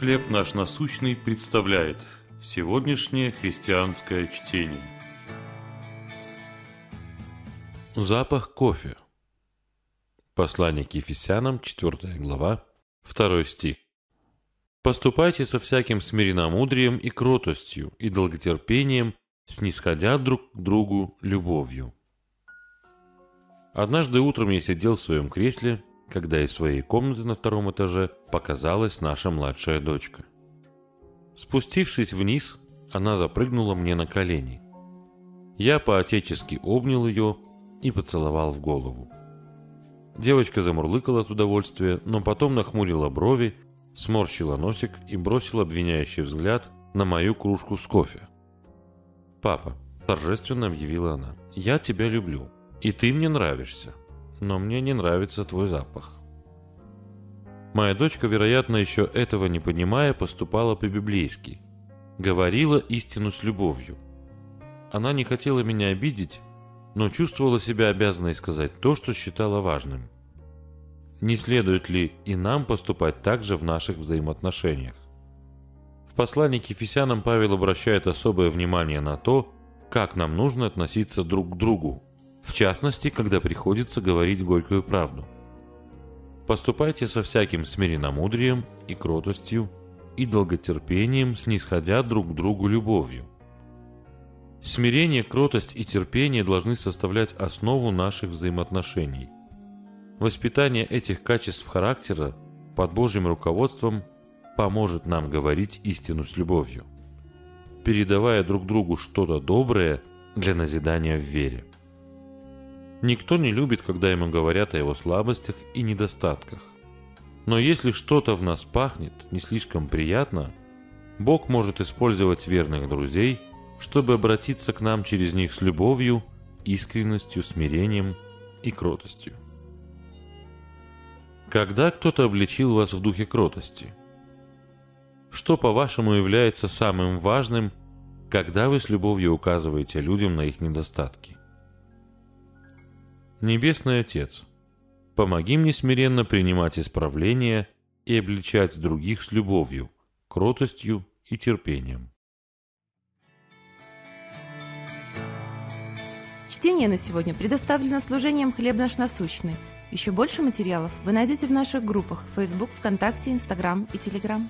«Хлеб наш насущный» представляет сегодняшнее христианское чтение. Запах кофе. Послание к Ефесянам, 4 глава, 2 стих. «Поступайте со всяким смиренномудрием и кротостью, и долготерпением, снисходя друг к другу любовью». Однажды утром я сидел в своем кресле когда из своей комнаты на втором этаже показалась наша младшая дочка. Спустившись вниз, она запрыгнула мне на колени. Я по-отечески обнял ее и поцеловал в голову. Девочка замурлыкала от удовольствия, но потом нахмурила брови, сморщила носик и бросила обвиняющий взгляд на мою кружку с кофе. «Папа», – торжественно объявила она, – «я тебя люблю, и ты мне нравишься но мне не нравится твой запах. Моя дочка, вероятно, еще этого не понимая, поступала по-библейски. Говорила истину с любовью. Она не хотела меня обидеть, но чувствовала себя обязанной сказать то, что считала важным. Не следует ли и нам поступать так же в наших взаимоотношениях? В послании к Ефесянам Павел обращает особое внимание на то, как нам нужно относиться друг к другу, в частности, когда приходится говорить горькую правду. Поступайте со всяким смиренномудрием и кротостью и долготерпением, снисходя друг к другу любовью. Смирение, кротость и терпение должны составлять основу наших взаимоотношений. Воспитание этих качеств характера под Божьим руководством поможет нам говорить истину с любовью, передавая друг другу что-то доброе для назидания в вере. Никто не любит, когда ему говорят о его слабостях и недостатках. Но если что-то в нас пахнет не слишком приятно, Бог может использовать верных друзей, чтобы обратиться к нам через них с любовью, искренностью, смирением и кротостью. Когда кто-то обличил вас в духе кротости? Что, по-вашему, является самым важным, когда вы с любовью указываете людям на их недостатки? Небесный Отец, помоги мне смиренно принимать исправления и обличать других с любовью, кротостью и терпением. Чтение на сегодня предоставлено служением «Хлеб наш насущный». Еще больше материалов вы найдете в наших группах Facebook, ВКонтакте, Инстаграм и Телеграм.